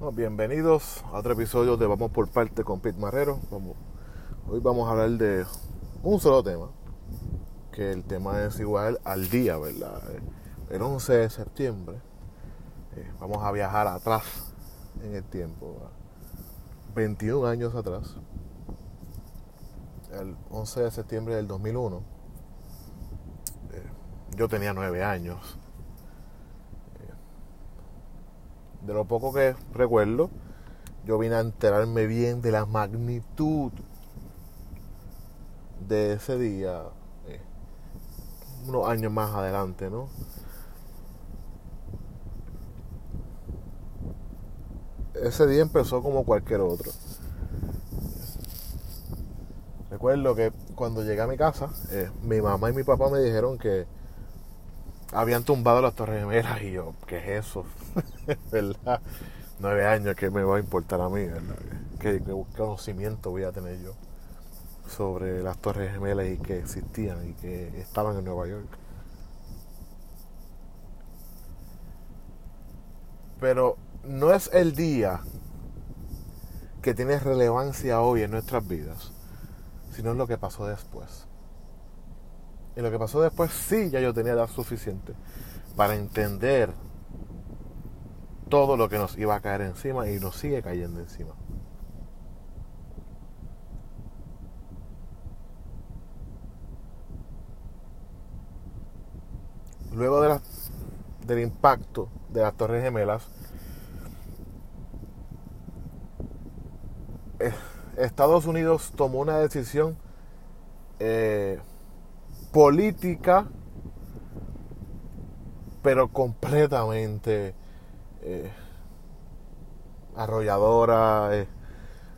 bienvenidos a otro episodio de Vamos por parte con Pete Marrero. Hoy vamos a hablar de un solo tema, que el tema es igual al día, ¿verdad? El 11 de septiembre. Eh, vamos a viajar atrás en el tiempo, 21 años atrás. El 11 de septiembre del 2001. Eh, yo tenía 9 años de lo poco que recuerdo, yo vine a enterarme bien de la magnitud de ese día, eh, unos años más adelante, ¿no? Ese día empezó como cualquier otro. Recuerdo que cuando llegué a mi casa, eh, mi mamá y mi papá me dijeron que habían tumbado las Torres Gemelas y yo, ¿qué es eso? ¿Verdad? Nueve años, ¿qué me va a importar a mí? ¿verdad? ¿Qué, conocimiento voy a tener yo sobre las Torres Gemelas y que existían y que estaban en Nueva York? Pero no es el día que tiene relevancia hoy en nuestras vidas, sino lo que pasó después. Y lo que pasó después sí, ya yo tenía edad suficiente para entender todo lo que nos iba a caer encima y nos sigue cayendo encima. Luego de del impacto de las Torres Gemelas, eh, Estados Unidos tomó una decisión eh, política, pero completamente eh, arrolladora, eh,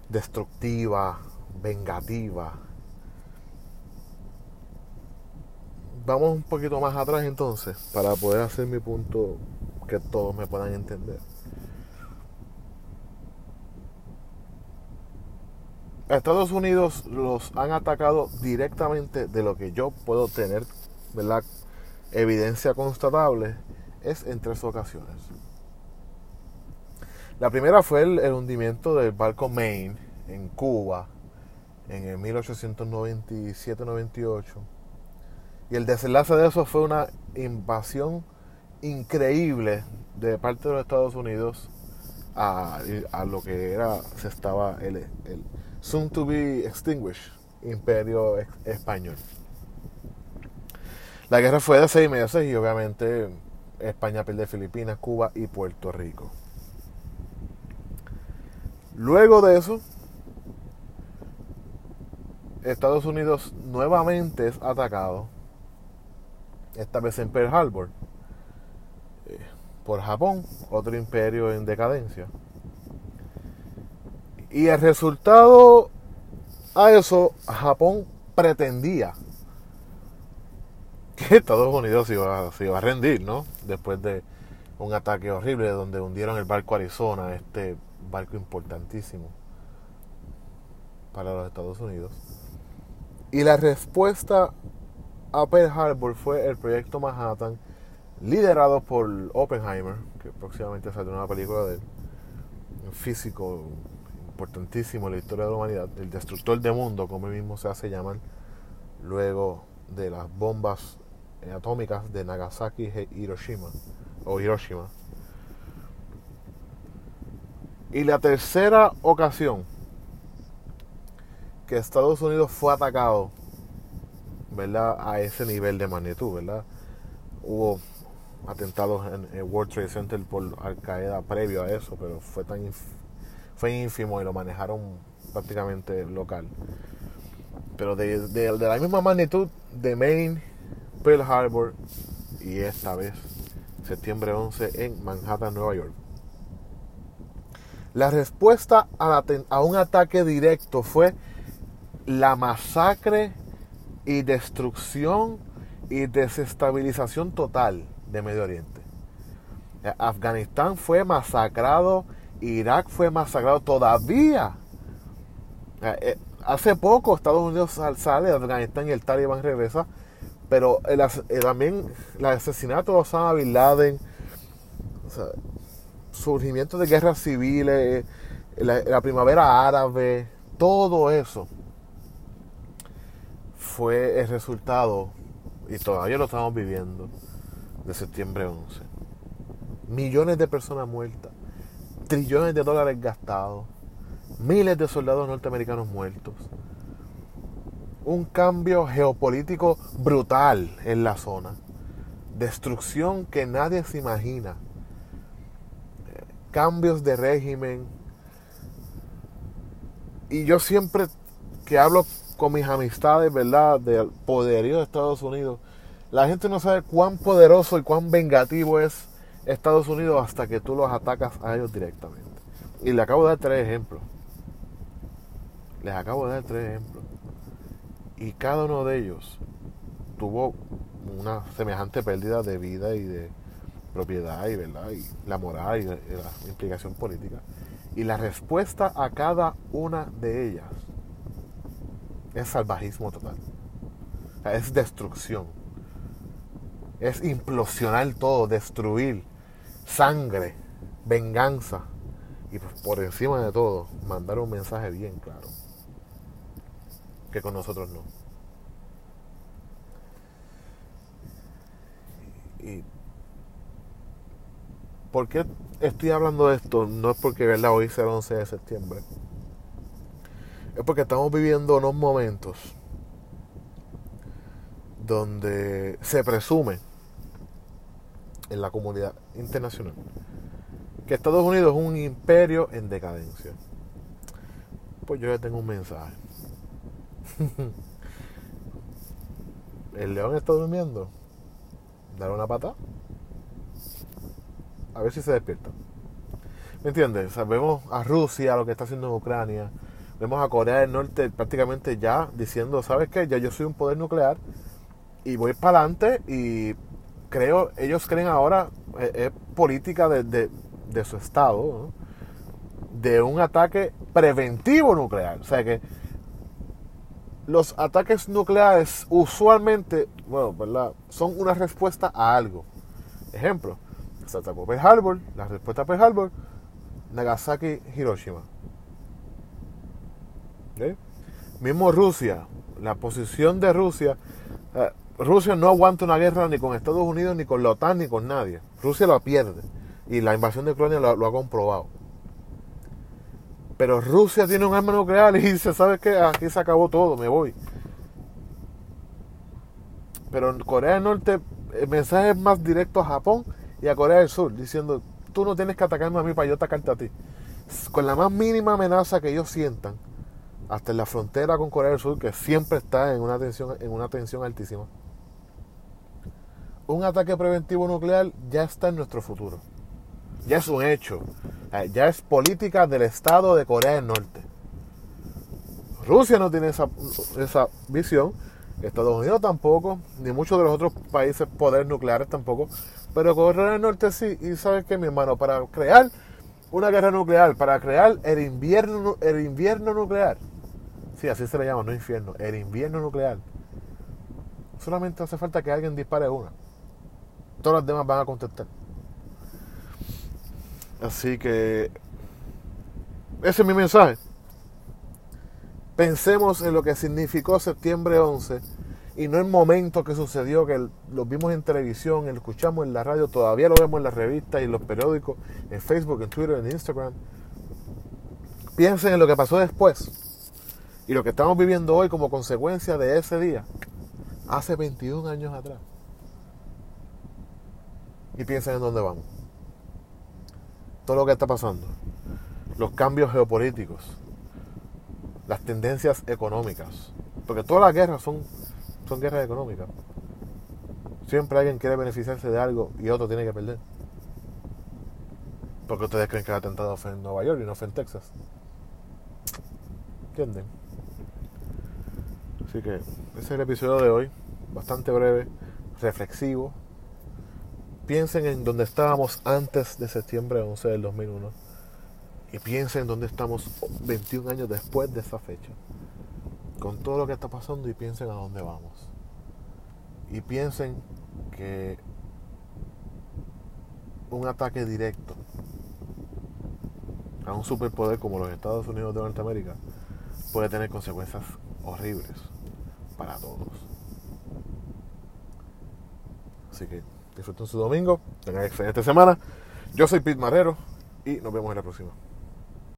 destructiva, vengativa. Vamos un poquito más atrás entonces para poder hacer mi punto que todos me puedan entender. Estados Unidos los han atacado directamente de lo que yo puedo tener, ¿verdad? Evidencia constatable es en tres ocasiones. La primera fue el, hundimiento del barco Maine en Cuba en el 1897-98. Y el desenlace de eso fue una invasión increíble de parte de los Estados Unidos a, lo que era, se estaba el soon to be extinguished imperio español. La guerra fue de seis meses y obviamente España pierde Filipinas, Cuba y Puerto Rico. Luego de eso, Estados Unidos nuevamente es atacado, esta vez en Pearl Harbor, eh, por Japón, otro imperio en decadencia. Y el resultado a eso, Japón pretendía que Estados Unidos se iba, a rendir, ¿no? Después de un ataque horrible donde hundieron el barco Arizona, este barco importantísimo para los Estados Unidos. Y la respuesta a Pearl Harbor fue el proyecto Manhattan, liderado por Oppenheimer, que próximamente saldrá una película de él, físico importantísimo en la historia de la humanidad, el destructor de mundo, como mismo se hace llamar, luego de las bombas atómicas de Nagasaki e Hiroshima, o Hiroshima. Y la tercera ocasión que Estados Unidos fue atacado, ¿verdad? A ese nivel de magnitud, ¿verdad? Hubo atentados en el World Trade Center por Al Qaeda previo a eso, pero fue tan fue ínfimo y lo manejaron prácticamente local. Pero de, la misma magnitud de Maine, Pearl Harbor y esta vez septiembre 11 en Manhattan, Nueva York. La respuesta a, a un ataque directo fue la masacre y destrucción y desestabilización total de Medio Oriente. Afganistán fue masacrado Irak fue masacrado todavía. Eh, eh, hace poco Estados Unidos sale de Afganistán y el Talibán regresa, pero el, también el asesinato de Osama Bin Laden, surgimiento de guerras civiles, la, la primavera árabe, todo eso fue el resultado, y todavía lo estamos viviendo, de septiembre 11. Millones de personas muertas, trillones de dólares gastados, miles de soldados norteamericanos muertos, un cambio geopolítico brutal en la zona, destrucción que nadie se imagina, cambios de régimen. Y yo siempre que hablo con mis amistades, ¿verdad?, del poderío de Estados Unidos, la gente no sabe cuán poderoso y cuán vengativo es Estados Unidos hasta que tú los atacas a ellos directamente. Y le acabo de dar tres ejemplos. Les acabo de dar tres ejemplos. Y cada uno de ellos tuvo una semejante pérdida de vida y de propiedad y, ¿verdad? y la moral y la implicación política. Y la respuesta a cada una de ellas es salvajismo total. es destrucción. Es implosionar todo, destruir, sangre, venganza. Y pues, por encima de todo, mandar un mensaje bien claro que con nosotros no. Y, ¿Por qué estoy hablando de esto? No es porque ¿verdad? hoy sea el 11 de septiembre. Es porque estamos viviendo unos momentos donde se presume en la comunidad internacional que Estados Unidos es un imperio en decadencia. Pues yo le tengo un mensaje. el león está durmiendo. Dar una pata. A ver si se despierta. ¿Me entiendes? vemos a Rusia, lo que está haciendo en Ucrania. Vemos a Corea del Norte prácticamente ya diciendo, ¿sabes qué? Ya yo soy un poder nuclear y voy para adelante y creo, ellos creen ahora, eh, es, política de, su estado, de un ataque preventivo nuclear. O sea que los ataques nucleares usualmente, bueno, ¿verdad? Son una respuesta a algo. Ejemplo, se atacó Pearl Harbor, la respuesta a Pearl Harbor, Nagasaki, Hiroshima. Mismo Rusia, la posición de Rusia, eh, Rusia no aguanta una guerra ni con Estados Unidos, ni con la OTAN, ni con nadie. Rusia la pierde. Y la invasión de Ucrania lo ha comprobado. Pero Rusia tiene un arma nuclear y dice, ¿sabes qué? Aquí se acabó todo, me voy. Pero Corea del Norte el mensaje es más directo a Japón y a Corea del Sur, diciendo, tú no tienes que atacarme a mí para yo atacarte a ti. Con la más mínima amenaza que ellos sientan, hasta en la frontera con Corea del Sur, que siempre está en una tensión, en una tensión altísima, un ataque preventivo nuclear ya está en nuestro futuro ya es un hecho. Ya es política del Estado de Corea del Norte. Rusia no tiene esa, esa visión, Estados Unidos tampoco, ni muchos de los otros países poderes nucleares tampoco, pero Corea del Norte sí. Y sabes que mi hermano, para crear una guerra nuclear, para crear el invierno, el invierno nuclear, sí, así se le llama, no infierno, el invierno nuclear, solamente hace falta que alguien dispare una. Todas las demás van a contestar. Así que ese es mi mensaje. Pensemos en lo que significó septiembre 11 y no el momento que sucedió, que lo vimos en televisión, lo escuchamos en la radio, todavía lo vemos en las revistas y en los periódicos, en Facebook, en Twitter, en Instagram. Piensen en lo que pasó después y lo que estamos viviendo hoy como consecuencia de ese día, hace 21 años atrás. Y piensen en dónde vamos todo lo que está pasando, los cambios geopolíticos, las tendencias económicas, porque todas las guerras son, son guerras económicas. Siempre alguien quiere beneficiarse de algo y otro tiene que perder. Porque ustedes creen que el atentado fue en Nueva York y no fue en Texas. ¿Entienden? Así que ese es el episodio de hoy. Bastante breve, reflexivo, piensen en dónde estábamos antes de septiembre 11 del 2001 y piensen en dónde estamos 21 años después de esa fecha. Con todo lo que está pasando y piensen a dónde vamos. Y piensen que un ataque directo a un superpoder como los Estados Unidos de Norteamérica puede tener consecuencias horribles para todos. Así que disfruten su domingo, tengan excelente semana. Yo soy Pete Marrero y nos vemos en la próxima.